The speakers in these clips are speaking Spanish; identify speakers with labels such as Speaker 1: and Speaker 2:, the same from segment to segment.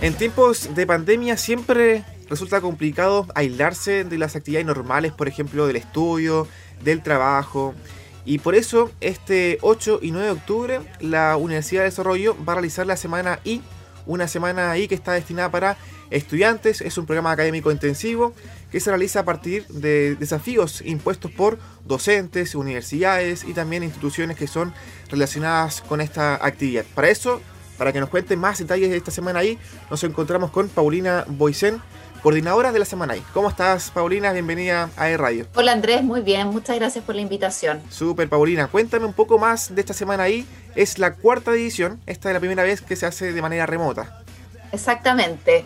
Speaker 1: En tiempos de pandemia siempre resulta complicado aislarse de las actividades normales, por ejemplo, del estudio, del trabajo. Y por eso, este 8 y 9 de octubre, la Universidad de Desarrollo va a realizar la semana I, una semana I que está destinada para estudiantes. Es un programa académico intensivo que se realiza a partir de desafíos impuestos por docentes, universidades y también instituciones que son relacionadas con esta actividad. Para eso, para que nos cuente más detalles de esta semana ahí, nos encontramos con Paulina Boisen, coordinadora de la semana ahí. ¿Cómo estás, Paulina? Bienvenida a E-Radio.
Speaker 2: Hola, Andrés, muy bien. Muchas gracias por la invitación.
Speaker 1: Súper, Paulina. Cuéntame un poco más de esta semana ahí. Es la cuarta edición. Esta es la primera vez que se hace de manera remota.
Speaker 2: Exactamente.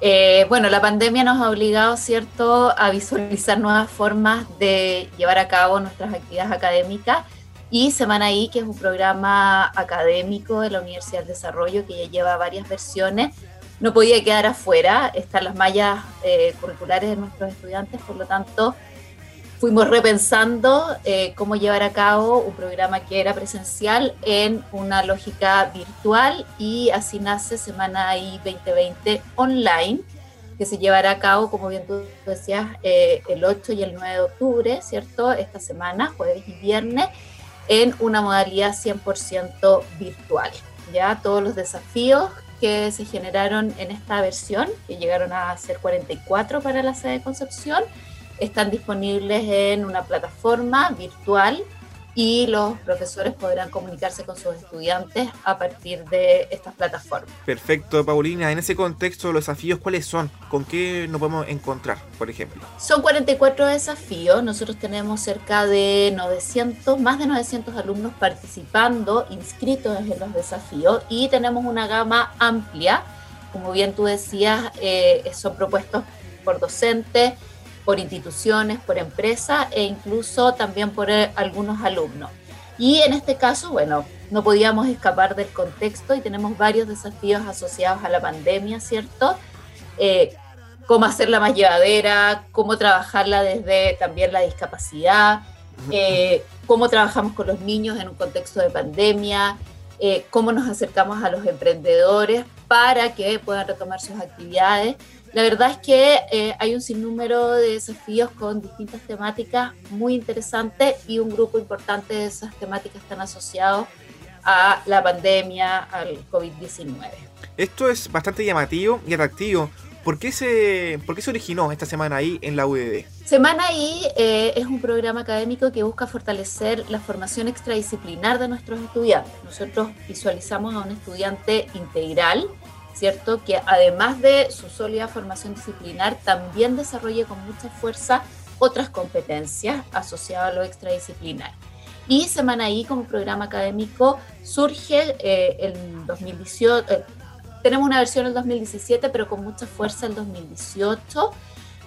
Speaker 2: Eh, bueno, la pandemia nos ha obligado, ¿cierto?, a visualizar nuevas formas de llevar a cabo nuestras actividades académicas y Semana I, que es un programa académico de la Universidad del Desarrollo que ya lleva varias versiones, no podía quedar afuera, están las mallas eh, curriculares de nuestros estudiantes, por lo tanto, fuimos repensando eh, cómo llevar a cabo un programa que era presencial en una lógica virtual y así nace Semana I 2020 online, que se llevará a cabo, como bien tú decías, eh, el 8 y el 9 de octubre, ¿cierto? Esta semana, jueves y viernes en una modalidad 100% virtual. Ya todos los desafíos que se generaron en esta versión, que llegaron a ser 44 para la sede de Concepción, están disponibles en una plataforma virtual y los profesores podrán comunicarse con sus estudiantes a partir de estas plataformas.
Speaker 1: Perfecto, Paulina. En ese contexto, los desafíos, ¿cuáles son? ¿Con qué nos podemos encontrar, por ejemplo?
Speaker 2: Son 44 desafíos. Nosotros tenemos cerca de 900, más de 900 alumnos participando, inscritos en los desafíos y tenemos una gama amplia. Como bien tú decías, eh, son propuestos por docentes, por instituciones, por empresas e incluso también por eh, algunos alumnos. Y en este caso, bueno, no podíamos escapar del contexto y tenemos varios desafíos asociados a la pandemia, ¿cierto? Eh, cómo hacerla más llevadera, cómo trabajarla desde también la discapacidad, eh, cómo trabajamos con los niños en un contexto de pandemia, cómo nos acercamos a los emprendedores para que puedan retomar sus actividades la verdad es que eh, hay un sinnúmero de desafíos con distintas temáticas muy interesantes y un grupo importante de esas temáticas están asociados a la pandemia, al COVID-19.
Speaker 1: Esto es bastante llamativo y atractivo. ¿Por qué, se, ¿Por qué se originó esta semana ahí en la UDD?
Speaker 2: Semana I eh, es un programa académico que busca fortalecer la formación extradisciplinar de nuestros estudiantes. Nosotros visualizamos a un estudiante integral ¿cierto? Que además de su sólida formación disciplinar, también desarrolle con mucha fuerza otras competencias asociadas a lo extradisciplinar. Y Semana I como programa académico surge eh, en 2018, eh, tenemos una versión en 2017, pero con mucha fuerza en 2018,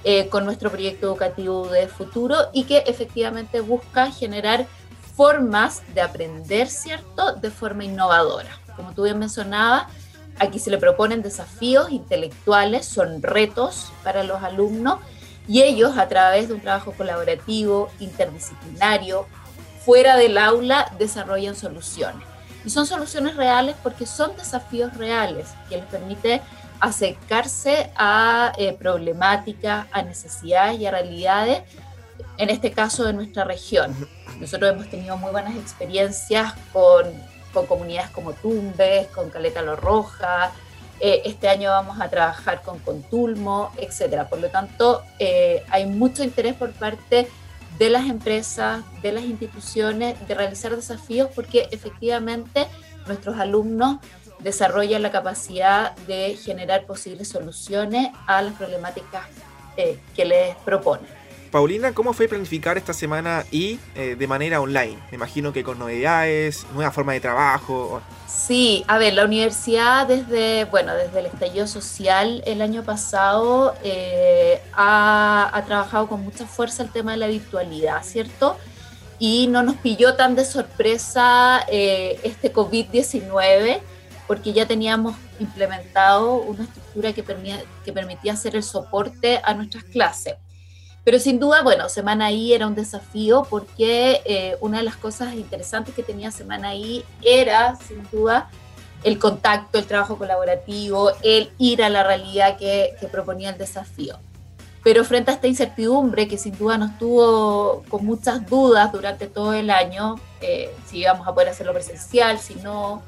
Speaker 2: eh, con nuestro proyecto educativo de futuro y que efectivamente busca generar formas de aprender, ¿cierto?, de forma innovadora. Como tú bien mencionabas, Aquí se le proponen desafíos intelectuales, son retos para los alumnos y ellos a través de un trabajo colaborativo, interdisciplinario, fuera del aula, desarrollan soluciones. Y son soluciones reales porque son desafíos reales que les permite acercarse a eh, problemáticas, a necesidades y a realidades, en este caso de nuestra región. Nosotros hemos tenido muy buenas experiencias con con comunidades como Tumbes, con Caleta Lo Roja. Eh, este año vamos a trabajar con Contulmo, etcétera. Por lo tanto, eh, hay mucho interés por parte de las empresas, de las instituciones, de realizar desafíos porque efectivamente nuestros alumnos desarrollan la capacidad de generar posibles soluciones a las problemáticas eh, que les proponen.
Speaker 1: Paulina, ¿cómo fue planificar esta semana y eh, de manera online? Me imagino que con novedades, nueva forma de trabajo.
Speaker 2: Sí, a ver, la universidad desde, bueno, desde el estallido social el año pasado eh, ha, trabajado con mucha fuerza el tema de la virtualidad, ¿cierto? Y no nos pilló tan de sorpresa eh, este COVID-19 porque ya teníamos implementado una estructura que, que permitía hacer el soporte a nuestras clases. Pero sin duda, bueno, Semana I era un desafío porque eh, una de las cosas interesantes que tenía Semana I era, sin duda, el contacto, el trabajo colaborativo, el ir a la realidad que, proponía el desafío. Pero frente a esta incertidumbre que sin duda nos tuvo con muchas dudas durante todo el año, eh, si íbamos a poder hacerlo presencial, si no,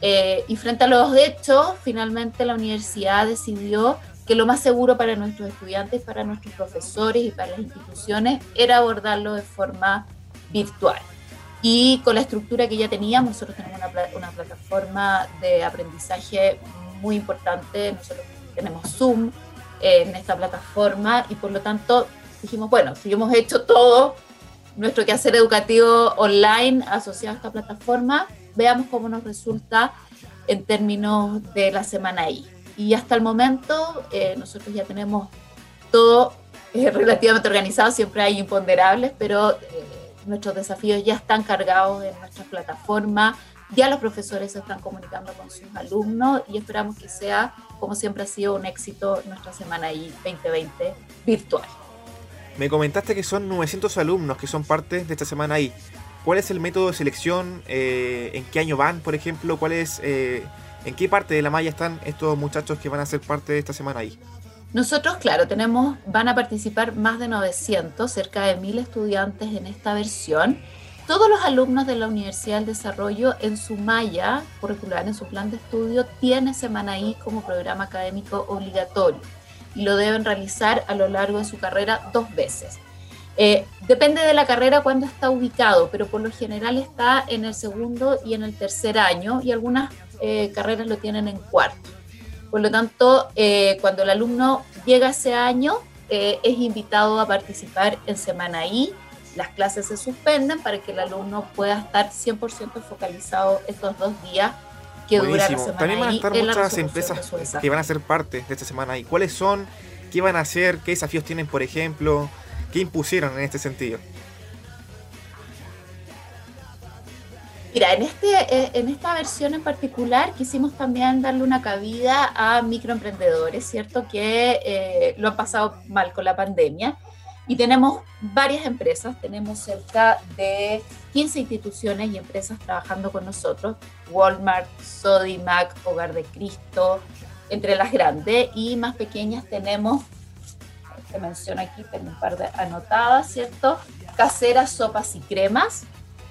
Speaker 2: eh, y frente a los hechos, finalmente la universidad decidió que lo más seguro para nuestros estudiantes, para nuestros profesores y para las instituciones era abordarlo de forma virtual. Y con la estructura que ya teníamos, nosotros tenemos una, plataforma de aprendizaje muy importante, nosotros tenemos Zoom eh, en esta plataforma y por lo tanto dijimos, bueno, si hemos hecho todo nuestro quehacer educativo online asociado a esta plataforma, veamos cómo nos resulta en términos de la semana I. Y hasta el momento eh, nosotros ya tenemos todo eh, relativamente organizado, siempre hay imponderables, pero nuestros desafíos ya están cargados en nuestra plataforma, ya los profesores se están comunicando con sus alumnos y esperamos que sea, como siempre ha sido, un éxito nuestra semana I 2020 virtual.
Speaker 1: Me comentaste que son 900 alumnos que son parte de esta semana I. ¿Cuál es el método de selección? Eh, ¿En qué año van, por ejemplo? ¿Cuál es, eh, ¿En qué parte de la malla están estos muchachos que van a ser parte de esta semana I?
Speaker 2: Nosotros, claro, tenemos, van a participar más de 900, cerca de 1000 estudiantes en esta versión. Todos los alumnos de la Universidad del Desarrollo en su malla curricular, en su plan de estudio, tiene Semana I como programa académico obligatorio y lo deben realizar a lo largo de su carrera dos veces. Eh, depende de la carrera cuándo está ubicado, pero por lo general está en el segundo y en el tercer año y algunas eh, carreras lo tienen en cuarto. Por lo tanto, eh, cuando el alumno llega ese año, eh, es invitado a participar en Semana I. Las clases se suspenden para que el alumno pueda estar 100% focalizado estos dos días que dura la Semana
Speaker 1: También van a estar muchas empresas que van a ser parte de esta Semana I. ¿Cuáles son? ¿Qué van a hacer? ¿Qué desafíos tienen, por ejemplo? ¿Qué impusieron en este sentido?
Speaker 2: Mira, en, este, eh, en esta versión en particular quisimos también darle una cabida a microemprendedores, ¿cierto? Que eh, lo han pasado mal con la pandemia. Y tenemos varias empresas, tenemos cerca de 15 instituciones y empresas trabajando con nosotros, Walmart, Sodimac, Hogar de Cristo, entre las grandes y más pequeñas tenemos, se menciona aquí, tengo un par de anotadas, ¿cierto? Caseras, sopas y cremas,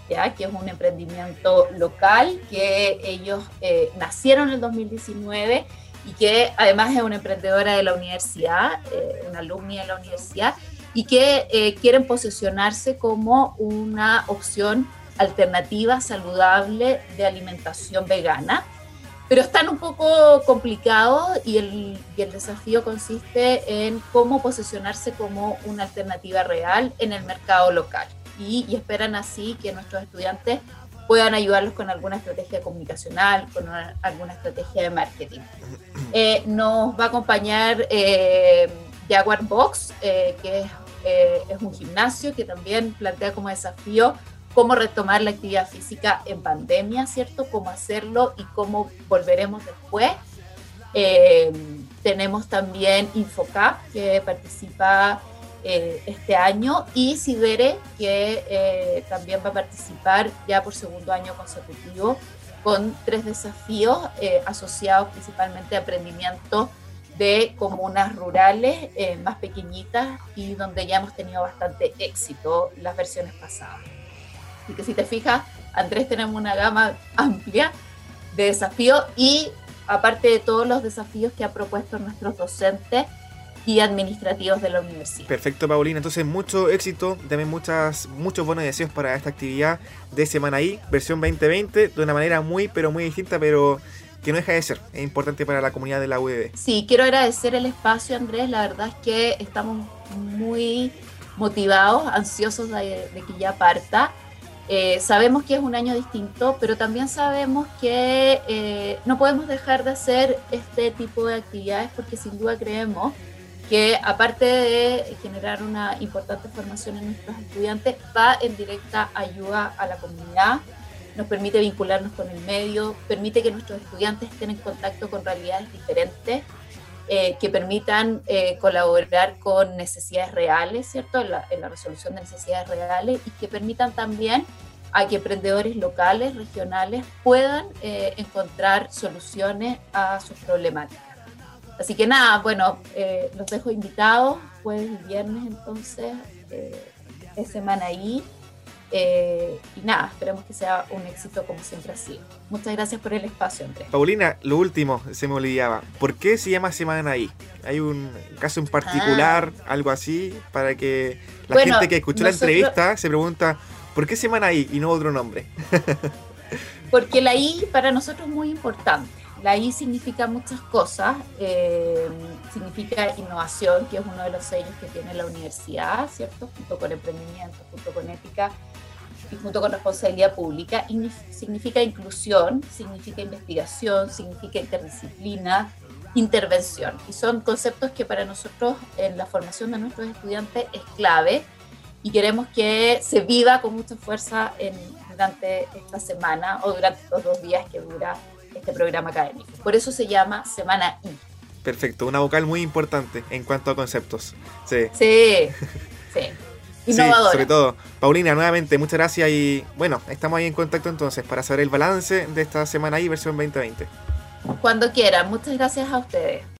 Speaker 2: que es un emprendimiento local, que ellos eh, nacieron en el 2019 y que además es una emprendedora de la universidad, eh, una alumna de la universidad, y que eh, quieren posicionarse como una opción alternativa, saludable de alimentación vegana. Pero están un poco complicados y el, y el desafío consiste en cómo posicionarse como una alternativa real en el mercado local y, esperan así que nuestros estudiantes puedan ayudarlos con alguna estrategia comunicacional, con alguna estrategia de marketing. Eh, nos va a acompañar eh, Jaguar Box, eh, que es, es, un gimnasio que también plantea como desafío cómo retomar la actividad física en pandemia, ¿cierto? Cómo hacerlo y cómo volveremos después. tenemos también Infocap, que participa eh, este año y Sibere, que eh, también va a participar ya por segundo año consecutivo con tres desafíos eh, asociados principalmente a aprendimiento de comunas rurales más pequeñitas y donde ya hemos tenido bastante éxito las versiones pasadas. Así que si te fijas, Andrés tenemos una gama amplia de desafíos y aparte de todos los desafíos que ha propuesto nuestros docentes, y administrativos de la universidad.
Speaker 1: Perfecto, Paulina. Entonces, mucho éxito, también muchas, muchos buenos deseos para esta actividad de Semana I, versión 2020, de una manera muy, pero muy distinta, pero que no deja de ser. Es importante para la comunidad de la UED.
Speaker 2: Sí, quiero agradecer el espacio, Andrés. La verdad es que estamos muy motivados, ansiosos de, que ya parta. Eh, sabemos que es un año distinto, pero también sabemos que eh, no podemos dejar de hacer este tipo de actividades porque sin duda creemos que aparte de generar una importante formación en nuestros estudiantes, va en directa ayuda a la comunidad, nos permite vincularnos con el medio, permite que nuestros estudiantes estén en contacto con realidades diferentes, eh, que permitan eh, colaborar con necesidades reales, ¿cierto? En la, resolución de necesidades reales y que permitan también a que emprendedores locales, regionales, puedan eh, encontrar soluciones a sus problemáticas. Así que nada, bueno, eh, los dejo invitados, jueves y viernes entonces, eh, es semana ahí. Eh, y nada, esperemos que sea un éxito como siempre ha sido. Muchas gracias por el espacio, Andrés.
Speaker 1: Paulina, lo último, se me olvidaba. ¿Por qué se llama Semana ahí? ¿Hay un caso en particular, ah. algo así, para que la gente que escuchó la entrevista se pregunta, ¿por qué Semana ahí y no otro nombre?
Speaker 2: Porque la I para nosotros es muy importante. La I significa muchas cosas, eh, significa innovación, que es uno de los sellos que tiene la universidad, ¿cierto? Junto con emprendimiento, junto con ética y junto con responsabilidad pública. Y significa inclusión, significa investigación, significa interdisciplina, intervención. Y son conceptos que para nosotros en la formación de nuestros estudiantes es clave y queremos que se viva con mucha fuerza durante esta semana o durante los dos días que dura este programa académico. Por eso se llama Semana I.
Speaker 1: Perfecto, una vocal muy importante en cuanto a conceptos. Sí.
Speaker 2: Sí, sí. Innovadora.
Speaker 1: sobre todo. Paulina, nuevamente, muchas gracias y bueno, estamos ahí en contacto entonces para saber el balance de esta semana I versión 2020.
Speaker 2: Cuando quieran, muchas gracias a ustedes.